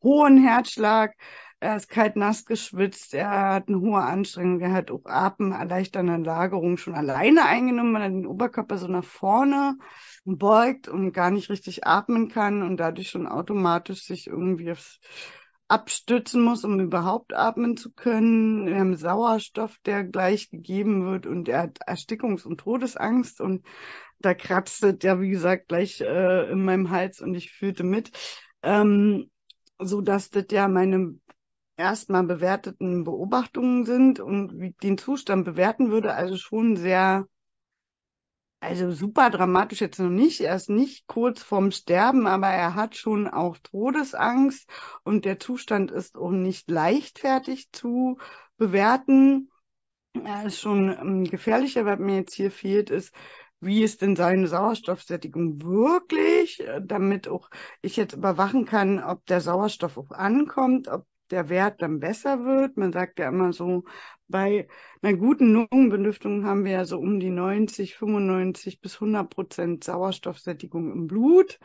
A: hohen Herzschlag. Er ist kalt nass geschwitzt. Er hat eine hohe Anstrengung. Er hat auch atemerleichternde Lagerung schon alleine eingenommen, weil er den Oberkörper so nach vorne beugt und gar nicht richtig atmen kann und dadurch schon automatisch sich irgendwie aufs abstützen muss, um überhaupt atmen zu können. Wir haben Sauerstoff, der gleich gegeben wird und er hat Erstickungs- und Todesangst. Und da kratzt es ja, wie gesagt, gleich äh, in meinem Hals und ich fühlte mit, ähm, so dass das ja meine erstmal bewerteten Beobachtungen sind und wie den Zustand bewerten würde, also schon sehr also super dramatisch jetzt noch nicht. Er ist nicht kurz vorm Sterben, aber er hat schon auch Todesangst und der Zustand ist auch nicht leichtfertig zu bewerten. Er ist schon ähm, gefährlicher, was mir jetzt hier fehlt, ist, wie ist denn seine Sauerstoffsättigung wirklich, äh, damit auch ich jetzt überwachen kann, ob der Sauerstoff auch ankommt, ob der Wert dann besser wird. Man sagt ja immer so, bei einer guten Lungenbelüftung haben wir ja so um die 90, 95 bis 100 Prozent Sauerstoffsättigung im Blut.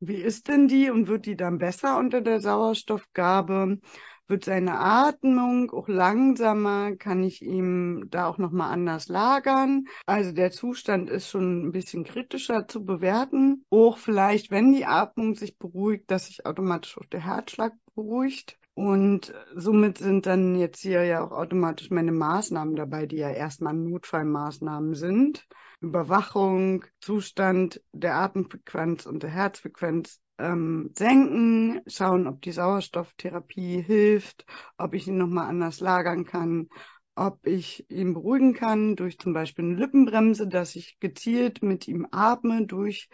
A: Wie ist denn die und wird die dann besser unter der Sauerstoffgabe? Wird seine Atmung auch langsamer? Kann ich ihm da auch nochmal anders lagern? Also der Zustand ist schon ein bisschen kritischer zu bewerten. Auch vielleicht, wenn die Atmung sich beruhigt, dass sich automatisch auch der Herzschlag beruhigt. Und somit sind dann jetzt hier ja auch automatisch meine Maßnahmen dabei, die ja erstmal Notfallmaßnahmen sind. Überwachung, Zustand der Atemfrequenz und der Herzfrequenz ähm, senken, schauen, ob die Sauerstofftherapie hilft, ob ich ihn nochmal anders lagern kann, ob ich ihn beruhigen kann durch zum Beispiel eine Lippenbremse, dass ich gezielt mit ihm atme durch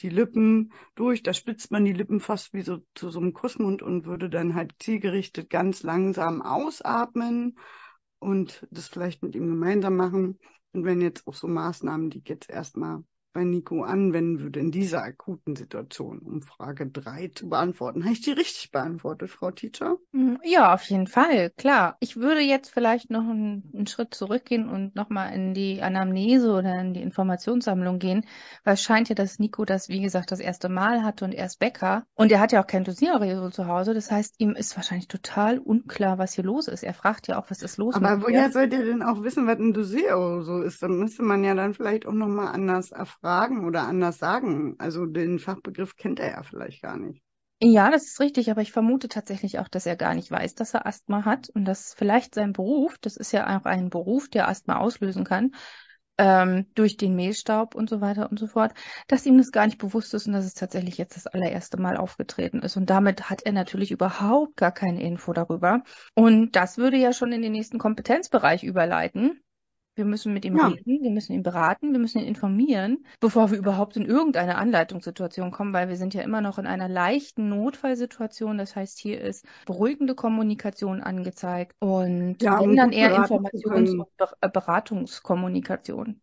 A: die Lippen durch, da spitzt man die Lippen fast wie so zu so einem Kussmund und würde dann halt zielgerichtet ganz langsam ausatmen und das vielleicht mit ihm gemeinsam machen. Und wenn jetzt auch so Maßnahmen, die jetzt erstmal bei Nico anwenden würde in dieser akuten Situation, um Frage drei zu beantworten. Habe ich die richtig beantwortet, Frau Teacher?
B: Hm, ja, auf jeden Fall, klar. Ich würde jetzt vielleicht noch einen, einen Schritt zurückgehen und nochmal in die Anamnese oder in die Informationssammlung gehen, weil es scheint ja, dass Nico das, wie gesagt, das erste Mal hatte und er ist Bäcker und er hat ja auch kein Dosierer zu Hause. Das heißt, ihm ist wahrscheinlich total unklar, was hier los ist. Er fragt ja auch, was ist los
A: Aber woher sollt ihr denn auch wissen, was ein Dosierer so ist? Dann müsste man ja dann vielleicht auch nochmal anders erfragen fragen oder anders sagen. Also den Fachbegriff kennt er ja vielleicht gar nicht.
B: Ja, das ist richtig, aber ich vermute tatsächlich auch, dass er gar nicht weiß, dass er Asthma hat und dass vielleicht sein Beruf, das ist ja auch ein Beruf, der Asthma auslösen kann, ähm, durch den Mehlstaub und so weiter und so fort, dass ihm das gar nicht bewusst ist und dass es tatsächlich jetzt das allererste Mal aufgetreten ist. Und damit hat er natürlich überhaupt gar keine Info darüber. Und das würde ja schon in den nächsten Kompetenzbereich überleiten. Wir müssen mit ihm ja. reden, wir müssen ihn beraten, wir müssen ihn informieren, bevor wir überhaupt in irgendeine Anleitungssituation kommen, weil wir sind ja immer noch in einer leichten Notfallsituation. Das heißt, hier ist beruhigende Kommunikation angezeigt und ja, wenn dann eher Informations- und Beratungskommunikation.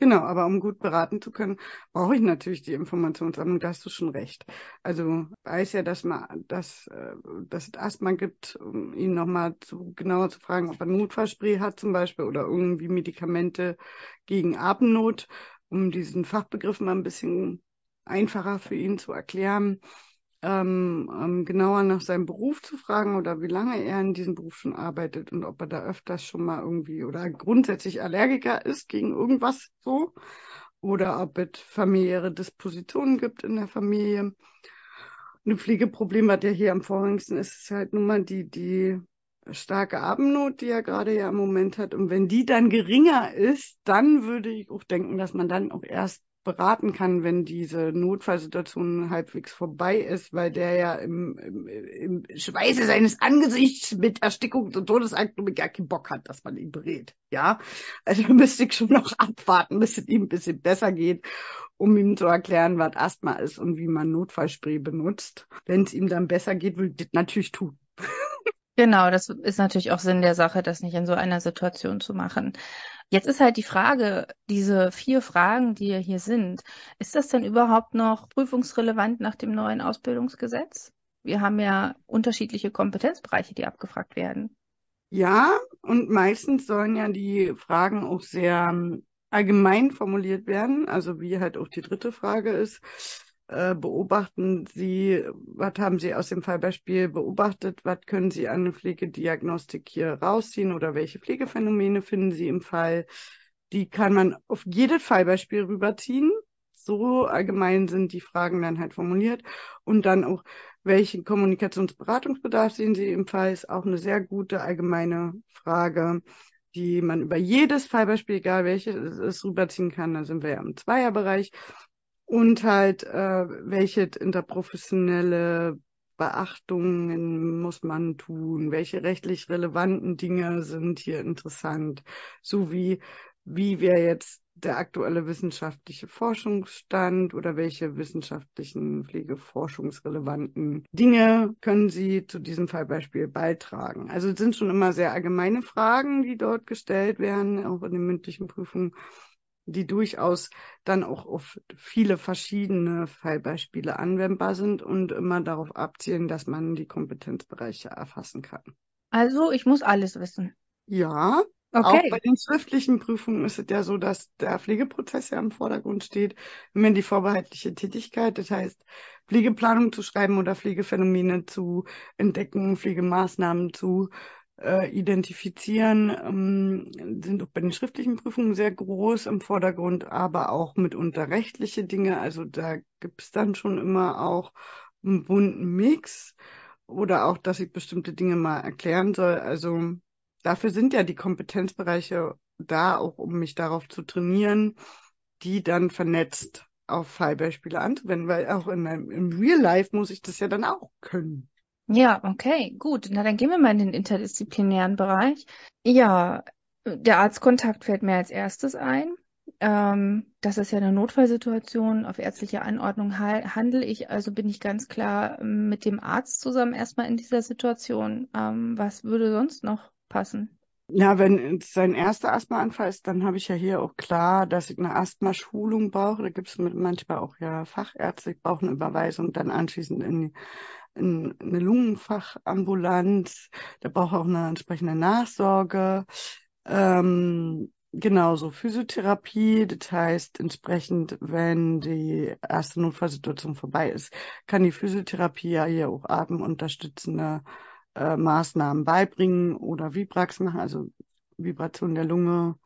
A: Genau, aber um gut beraten zu können, brauche ich natürlich die Informationssammlung, da hast du schon recht. Also weiß ja, dass man dass, äh, dass es Asthma gibt, um ihn nochmal zu, genauer zu fragen, ob er Notfallspray hat zum Beispiel oder irgendwie Medikamente gegen Atemnot, um diesen Fachbegriff mal ein bisschen einfacher für ihn zu erklären ähm, ähm, genauer nach seinem Beruf zu fragen oder wie lange er in diesem Beruf schon arbeitet und ob er da öfters schon mal irgendwie oder grundsätzlich Allergiker ist gegen irgendwas so oder ob es familiäre Dispositionen gibt in der Familie. Ein Pflegeproblem, was ja hier am vorrangigsten ist, ist halt nun mal die, die starke Abendnot, die er gerade ja im Moment hat. Und wenn die dann geringer ist, dann würde ich auch denken, dass man dann auch erst beraten kann, wenn diese Notfallsituation halbwegs vorbei ist, weil der ja im, im, im Schweiße seines Angesichts mit Erstickung und Todesangst gar keinen Bock hat, dass man ihn berät. Ja, also müsste ich schon noch abwarten, bis es ihm ein bisschen besser geht, um ihm zu erklären, was Asthma ist und wie man Notfallspray benutzt. Wenn es ihm dann besser geht, will ich das natürlich tun.
B: Genau, das ist natürlich auch Sinn der Sache, das nicht in so einer Situation zu machen. Jetzt ist halt die Frage, diese vier Fragen, die hier sind, ist das denn überhaupt noch prüfungsrelevant nach dem neuen Ausbildungsgesetz? Wir haben ja unterschiedliche Kompetenzbereiche, die abgefragt werden.
A: Ja, und meistens sollen ja die Fragen auch sehr ähm, allgemein formuliert werden, also wie halt auch die dritte Frage ist. Äh, beobachten Sie, was haben Sie aus dem Fallbeispiel beobachtet? Was können Sie an der Pflegediagnostik hier rausziehen oder welche Pflegephänomene finden Sie im Fall? Die kann man auf jedes Fallbeispiel rüberziehen. So allgemein sind die Fragen dann halt formuliert. Und dann auch, welchen Kommunikationsberatungsbedarf sehen Sie im Fall? Ist auch eine sehr gute allgemeine Frage, die man über jedes Fallbeispiel, egal welches es rüberziehen kann. Da sind wir ja im Zweierbereich und halt äh, welche interprofessionelle Beachtungen muss man tun, welche rechtlich relevanten Dinge sind hier interessant, sowie wie wäre jetzt der aktuelle wissenschaftliche Forschungsstand oder welche wissenschaftlichen pflegeforschungsrelevanten Dinge können Sie zu diesem Fallbeispiel beitragen. Also es sind schon immer sehr allgemeine Fragen, die dort gestellt werden, auch in den mündlichen Prüfungen die durchaus dann auch auf viele verschiedene Fallbeispiele anwendbar sind und immer darauf abzielen, dass man die Kompetenzbereiche erfassen kann.
B: Also ich muss alles wissen.
A: Ja, okay. auch bei den schriftlichen Prüfungen ist es ja so, dass der Pflegeprozess ja im Vordergrund steht. Wenn die vorbehaltliche Tätigkeit, das heißt Pflegeplanung zu schreiben oder Pflegephänomene zu entdecken, Pflegemaßnahmen zu äh, identifizieren, ähm, sind auch bei den schriftlichen Prüfungen sehr groß im Vordergrund, aber auch mitunter rechtliche Dinge. Also da gibt es dann schon immer auch einen bunten Mix oder auch, dass ich bestimmte Dinge mal erklären soll. Also dafür sind ja die Kompetenzbereiche da, auch um mich darauf zu trainieren, die dann vernetzt auf Fallbeispiele anzuwenden, weil auch in meinem, im Real Life muss ich das ja dann auch können.
B: Ja, okay, gut. Na, dann gehen wir mal in den interdisziplinären Bereich. Ja, der Arztkontakt fällt mir als erstes ein. Ähm, das ist ja eine Notfallsituation. Auf ärztliche Anordnung handle ich, also bin ich ganz klar mit dem Arzt zusammen erstmal in dieser Situation. Ähm, was würde sonst noch passen?
A: Ja, wenn es sein erster Asthmaanfall ist, dann habe ich ja hier auch klar, dass ich eine Asthma-Schulung brauche. Da gibt es manchmal auch ja Fachärzte. Ich brauche eine Überweisung dann anschließend in die eine Lungenfachambulanz, der braucht auch eine entsprechende Nachsorge. Ähm, genauso Physiotherapie, das heißt entsprechend, wenn die erste Notfallsituation vorbei ist, kann die Physiotherapie ja hier auch atemunterstützende äh, Maßnahmen beibringen oder Vibrax machen, also Vibration der Lunge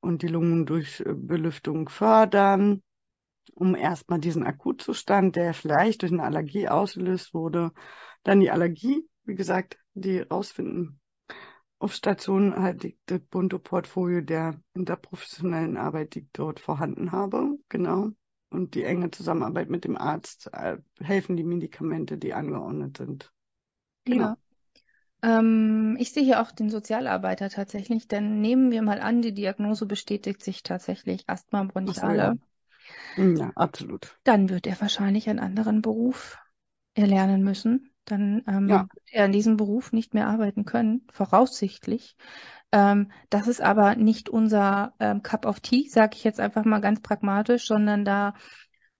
A: und die Lungen durch Belüftung fördern um erstmal diesen Akutzustand, der vielleicht durch eine Allergie ausgelöst wurde, dann die Allergie, wie gesagt, die rausfinden. Auf Station halt liegt das bunte Portfolio der interprofessionellen Arbeit, die ich dort vorhanden habe, genau. Und die enge Zusammenarbeit mit dem Arzt äh, helfen die Medikamente, die angeordnet sind.
B: Genau. Ja. Ähm, ich sehe hier auch den Sozialarbeiter tatsächlich, denn nehmen wir mal an, die Diagnose bestätigt sich tatsächlich Asthma bronchiale.
A: Ja, absolut.
B: Dann wird er wahrscheinlich einen anderen Beruf erlernen müssen. Dann ähm, ja. wird er in diesem Beruf nicht mehr arbeiten können, voraussichtlich. Ähm, das ist aber nicht unser ähm, Cup of Tea, sage ich jetzt einfach mal ganz pragmatisch, sondern da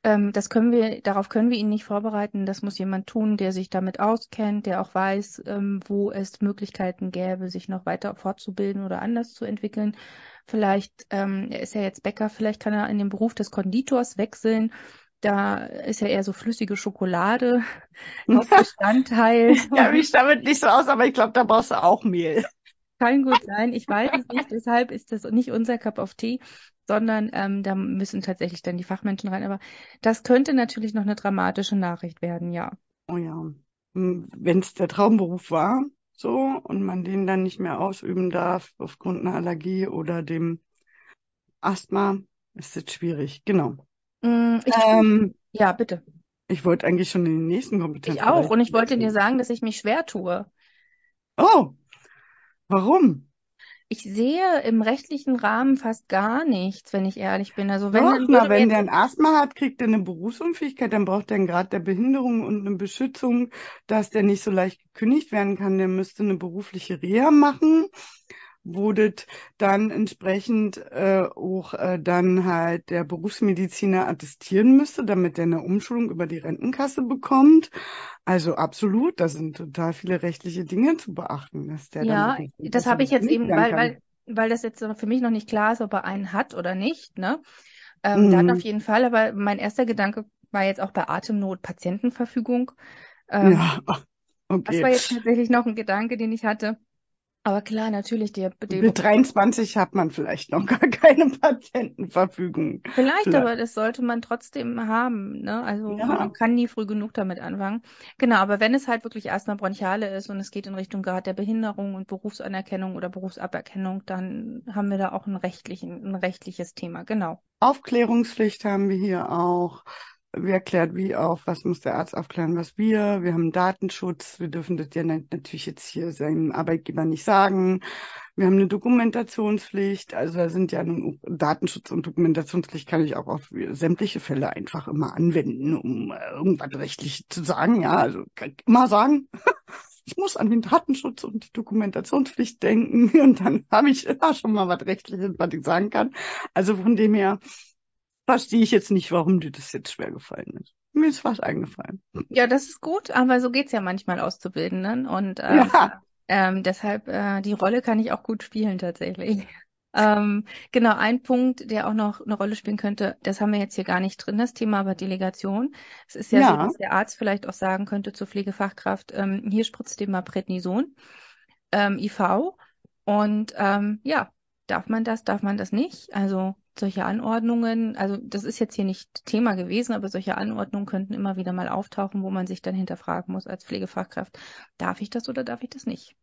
B: ähm, das können wir, darauf können wir ihn nicht vorbereiten. Das muss jemand tun, der sich damit auskennt, der auch weiß, ähm, wo es Möglichkeiten gäbe, sich noch weiter fortzubilden oder anders zu entwickeln. Vielleicht, ähm, er ist ja jetzt Bäcker, vielleicht kann er in den Beruf des Konditors wechseln. Da ist ja eher so flüssige Schokolade auf Bestandteil.
A: Ich kenne mich damit nicht so aus, aber ich glaube, da brauchst du auch Mehl.
B: Kann gut sein. Ich weiß es nicht. Deshalb ist das nicht unser Cup of Tea sondern ähm, da müssen tatsächlich dann die Fachmenschen rein. Aber das könnte natürlich noch eine dramatische Nachricht werden, ja.
A: Oh ja. Hm, Wenn es der Traumberuf war, so und man den dann nicht mehr ausüben darf aufgrund einer Allergie oder dem Asthma, ist das schwierig. Genau.
B: Mm, ich,
A: Ähm,
B: ja, bitte.
A: ich wollte eigentlich schon in den nächsten
B: Ich
A: Kompetenzen.
B: auch. Und ich wollte dir sagen, dass ich mich schwer tue.
A: Oh, warum?
B: Ich sehe im rechtlichen Rahmen fast gar nichts, wenn ich ehrlich bin. Also wenn,
A: Doch, na, wenn der ein Asthma hat, kriegt er eine Berufsunfähigkeit, dann braucht er einen Grad der Behinderung und eine Beschützung, dass der nicht so leicht gekündigt werden kann. Der müsste eine berufliche Reha machen, wo das dann entsprechend äh, auch äh, dann halt der Berufsmediziner attestieren müsste, damit er eine Umschulung über die Rentenkasse bekommt. Also absolut, da sind total viele rechtliche Dinge zu beachten, dass der
B: Ja,
A: dann
B: das habe ich jetzt eben, weil, weil, weil das jetzt für mich noch nicht klar ist, ob er einen hat oder nicht, ne? Ähm, dann auf
A: Mhm.
B: jeden Fall, aber mein erster Gedanke war jetzt auch bei Atemnot Patientenverfügung. Ähm,
A: Ja,
B: das
A: okay.
B: war jetzt tatsächlich noch ein Gedanke, den ich hatte. Aber klar, natürlich, die, die
A: Mit 23 hat man vielleicht noch gar keine Patientenverfügung.
B: Vielleicht,
A: Vielleicht.
B: aber das sollte man trotzdem haben, ne? Also
A: Ja.
B: man kann nie früh genug damit anfangen. Genau, aber wenn es halt wirklich Asthma bronchiale ist und es geht in Richtung Grad der Behinderung und Berufsanerkennung oder Berufsaberkennung, dann haben wir da auch einen rechtlichen, ein rechtliches Thema, genau.
A: Aufklärungspflicht haben wir hier auch. Wir erklärt wie auch, was muss der Arzt aufklären, was wir. Wir haben Datenschutz. Wir dürfen das ja natürlich jetzt hier seinem Arbeitgeber nicht sagen. Wir haben eine Dokumentationspflicht. Also da sind ja nun Datenschutz und Dokumentationspflicht kann ich auch auf sämtliche Fälle einfach immer anwenden, um äh, irgendwas rechtlich zu sagen. Ja, also kann ich immer sagen. Ich muss an den Datenschutz und die Dokumentationspflicht denken und dann habe ich immer schon mal was Rechtliches, was ich sagen kann. Also von dem her verstehe ich jetzt nicht, warum dir das jetzt schwer gefallen ist. Mir ist was eingefallen.
B: Ja, das ist gut, aber so geht's ja manchmal Auszubildenden und ähm,
A: Ja,
B: ähm, deshalb äh, die Rolle kann ich auch gut spielen tatsächlich. Ähm, genau, ein Punkt, der auch noch eine Rolle spielen könnte, das haben wir jetzt hier gar nicht drin, das Thema aber Delegation. Es ist ja so,
A: ja,
B: dass der Arzt vielleicht auch sagen könnte zur Pflegefachkraft, ähm, hier spritzt dir mal Prednison, ähm, IV. Und ähm, ja, darf man das, darf man das nicht? Also solche Anordnungen, also das ist jetzt hier nicht Thema gewesen, aber solche Anordnungen könnten immer wieder mal auftauchen, wo man sich dann hinterfragen muss als Pflegefachkraft, darf ich das oder darf ich das nicht?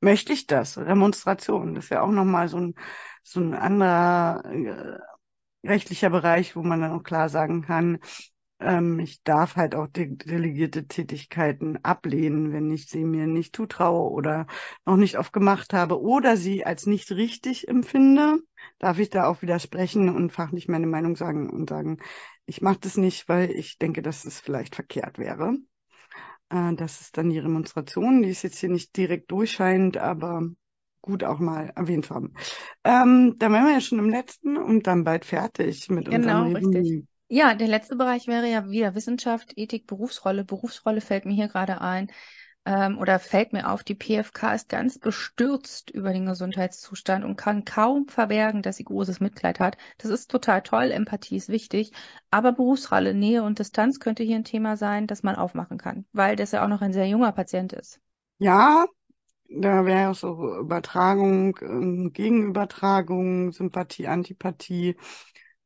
A: möchte ich das? Demonstration, das ist ja auch nochmal so ein, so ein anderer äh, rechtlicher Bereich, wo man dann auch klar sagen kann, ähm, ich darf halt auch de delegierte Tätigkeiten ablehnen, wenn ich sie mir nicht zutraue oder noch nicht oft gemacht habe oder sie als nicht richtig empfinde, darf ich da auch widersprechen und fachlich meine Meinung sagen und sagen, ich mache das nicht, weil ich denke, dass es vielleicht verkehrt wäre. Äh, das ist dann die Remonstration, die ist jetzt hier nicht direkt durchscheinend, aber gut auch mal erwähnt haben. Ähm, dann wären wir ja schon im letzten und dann bald fertig mit
B: Genau,
A: unserem
B: richtig. Ja, der letzte Bereich wäre ja wieder Wissenschaft, Ethik, Berufsrolle. Berufsrolle fällt mir hier gerade ein. Ähm, oder fällt mir auf, die PFK ist ganz bestürzt über den Gesundheitszustand und kann kaum verbergen, dass sie großes Mitleid hat. Das ist total toll, Empathie ist wichtig, aber Berufsrolle, Nähe und Distanz könnte hier ein Thema sein, das man aufmachen kann, weil das ja auch noch ein sehr junger Patient ist.
A: Ja, da wäre so Übertragung, ähm, Gegenübertragung, Sympathie, Antipathie,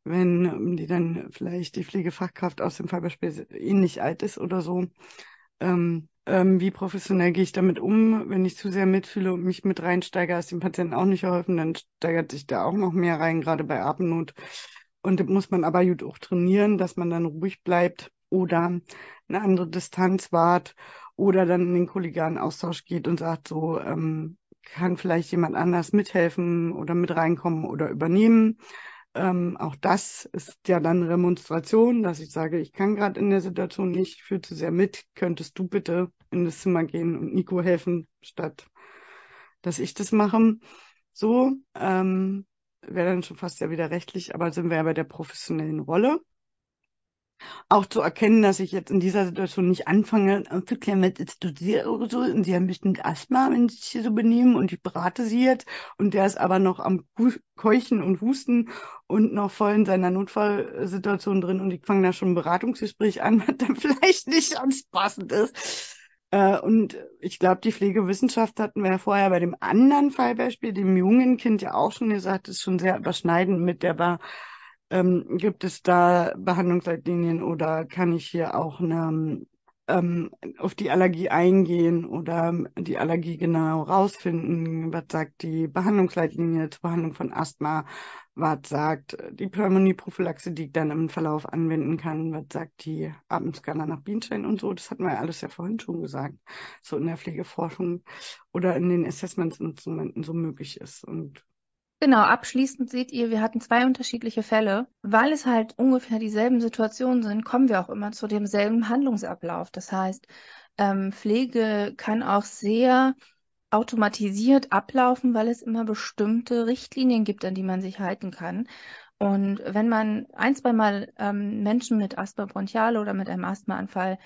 A: wenn ähm, die dann vielleicht die Pflegefachkraft aus dem Fallbeispiel ähnlich alt ist oder so. Ähm, ähm, wie professionell gehe ich damit um? Wenn ich zu sehr mitfühle und mich mit reinsteige, ist dem Patienten auch nicht geholfen, dann steigert sich da auch noch mehr rein, gerade bei Atemnot. Und das muss man aber gut auch trainieren, dass man dann ruhig bleibt oder eine andere Distanz wahrt oder dann in den kollegialen Austausch geht und sagt, so ähm, kann vielleicht jemand anders mithelfen oder mit reinkommen oder übernehmen. Ähm, auch das ist ja dann Remonstration, dass ich sage, ich kann gerade in der Situation nicht, ich fühle zu sehr mit, könntest du bitte in das Zimmer gehen und Nico helfen, statt dass ich das mache. So ähm, wäre dann schon fast ja wieder rechtlich, aber sind wir ja bei der professionellen Rolle. Auch zu erkennen, dass ich jetzt in dieser Situation nicht anfange, aufzuklären, was jetzt studiere oder so, und sie haben bestimmt Asthma, wenn sie sich hier so benehmen, und ich berate sie jetzt, und der ist aber noch am Keuchen und Husten und noch voll in seiner Notfallsituation drin, und ich fange da schon ein Beratungsgespräch an, was dann vielleicht nicht ganz passend ist. Äh, und ich glaube, die Pflegewissenschaft hatten wir ja vorher bei dem anderen Fallbeispiel, dem jungen Kind ja auch schon gesagt, ist schon sehr überschneidend mit der ähm, gibt es da Behandlungsleitlinien oder kann ich hier auch eine ähm, auf die Allergie eingehen oder die Allergie genau rausfinden. Was sagt die Behandlungsleitlinie zur Behandlung von Asthma? Was sagt die Pneumonieprophylaxe, die ich dann im Verlauf anwenden kann? Was sagt die Atemscanner nach Bienstein und so? Das hatten wir ja alles ja vorhin schon gesagt, so in der Pflegeforschung oder in den Assessmentsinstrumenten so möglich ist. Und
B: Genau, abschließend seht ihr, wir hatten zwei unterschiedliche Fälle. Weil es halt ungefähr dieselben Situationen sind, kommen wir auch immer zu demselben Handlungsablauf. Das heißt, ähm, Pflege kann auch sehr automatisiert ablaufen, weil es immer bestimmte Richtlinien gibt, an die man sich halten kann. Und wenn man ein, zwei Mal ähm, Menschen mit Asthma bronchiale oder mit einem Asthmaanfall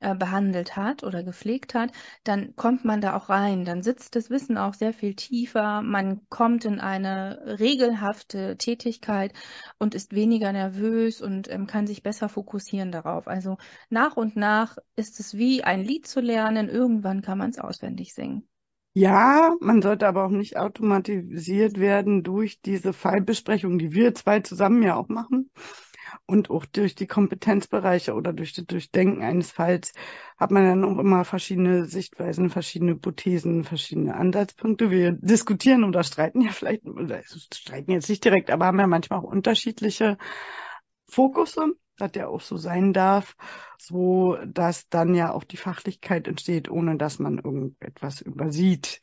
B: behandelt hat oder gepflegt hat, dann kommt man da auch rein. Dann sitzt das Wissen auch sehr viel tiefer. Man kommt in eine regelhafte Tätigkeit und ist weniger nervös und ähm, kann sich besser fokussieren darauf. Also nach und nach ist es wie ein Lied zu lernen. Irgendwann kann man es auswendig singen.
A: Ja, man sollte aber auch nicht automatisiert werden durch diese Fallbesprechung, die wir zwei zusammen ja auch machen und auch durch die Kompetenzbereiche oder durch das Durchdenken eines Falls hat man dann auch immer verschiedene Sichtweisen, verschiedene Hypothesen, verschiedene Ansatzpunkte. Wir diskutieren oder streiten ja vielleicht, oder streiten jetzt nicht direkt, aber haben ja manchmal auch unterschiedliche Fokusse, das ja auch so sein darf, so dass dann ja auch die Fachlichkeit entsteht, ohne dass man irgendetwas übersieht.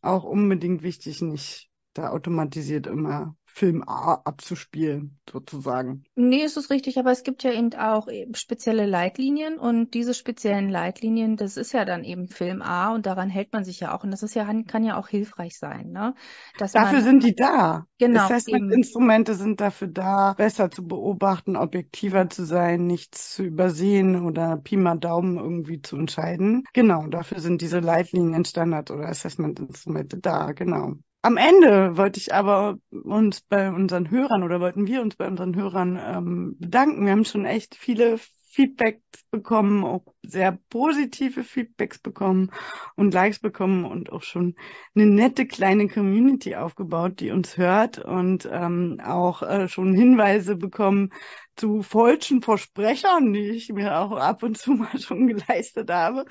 A: Auch unbedingt wichtig, nicht da automatisiert immer Film A abzuspielen, sozusagen.
B: Nee, ist es richtig, aber es gibt ja eben auch spezielle Leitlinien und diese speziellen Leitlinien, das ist ja dann eben Film A und daran hält man sich ja auch und das ist ja, kann ja auch hilfreich sein, ne?
A: Dass dafür
B: man,
A: sind die da.
B: Genau.
A: Assessment-Instrumente sind dafür da, besser zu beobachten, objektiver zu sein, nichts zu übersehen oder Pi mal Daumen irgendwie zu entscheiden. Genau, dafür sind diese Leitlinien, Standard oder Assessment-Instrumente da, genau. Am Ende wollte ich aber uns bei unseren Hörern oder wollten wir uns bei unseren Hörern ähm, bedanken. Wir haben schon echt viele Feedbacks bekommen, auch sehr positive Feedbacks bekommen und Likes bekommen und auch schon eine nette kleine Community aufgebaut, die uns hört und ähm, auch äh, schon Hinweise bekommen zu falschen Versprechern, die ich mir auch ab und zu mal schon geleistet habe.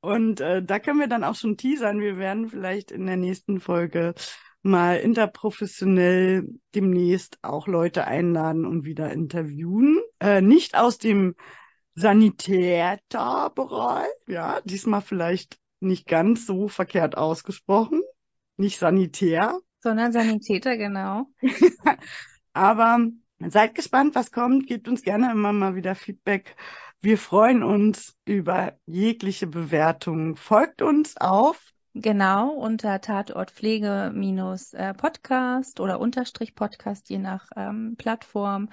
A: Und äh, da können wir dann auch schon teasern. Wir werden vielleicht in der nächsten Folge mal interprofessionell demnächst auch Leute einladen und wieder interviewen. Äh, nicht aus dem Sanitärbereich, ja, diesmal vielleicht nicht ganz so verkehrt ausgesprochen, nicht sanitär.
B: Sondern Sanitäter, genau.
A: Aber seid gespannt, was kommt. Gebt uns gerne immer mal wieder Feedback wir freuen uns über jegliche Bewertungen. Folgt uns auf
B: Genau, unter Tatort Pflege minus äh, Podcast oder Unterstrich Podcast, je nach ähm, Plattform.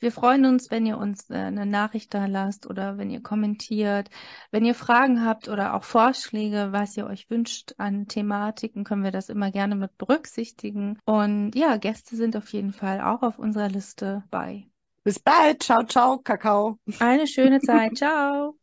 B: Wir freuen uns, wenn ihr uns äh, eine Nachricht da lasst oder wenn ihr kommentiert. Wenn ihr Fragen habt oder auch Vorschläge, was ihr euch wünscht an Thematiken, können wir das immer gerne mit berücksichtigen. Und ja, Gäste sind auf jeden Fall auch auf unserer Liste bei.
A: Bis bald. Ciao, ciao, Kakao.
B: Eine schöne Zeit. Ciao.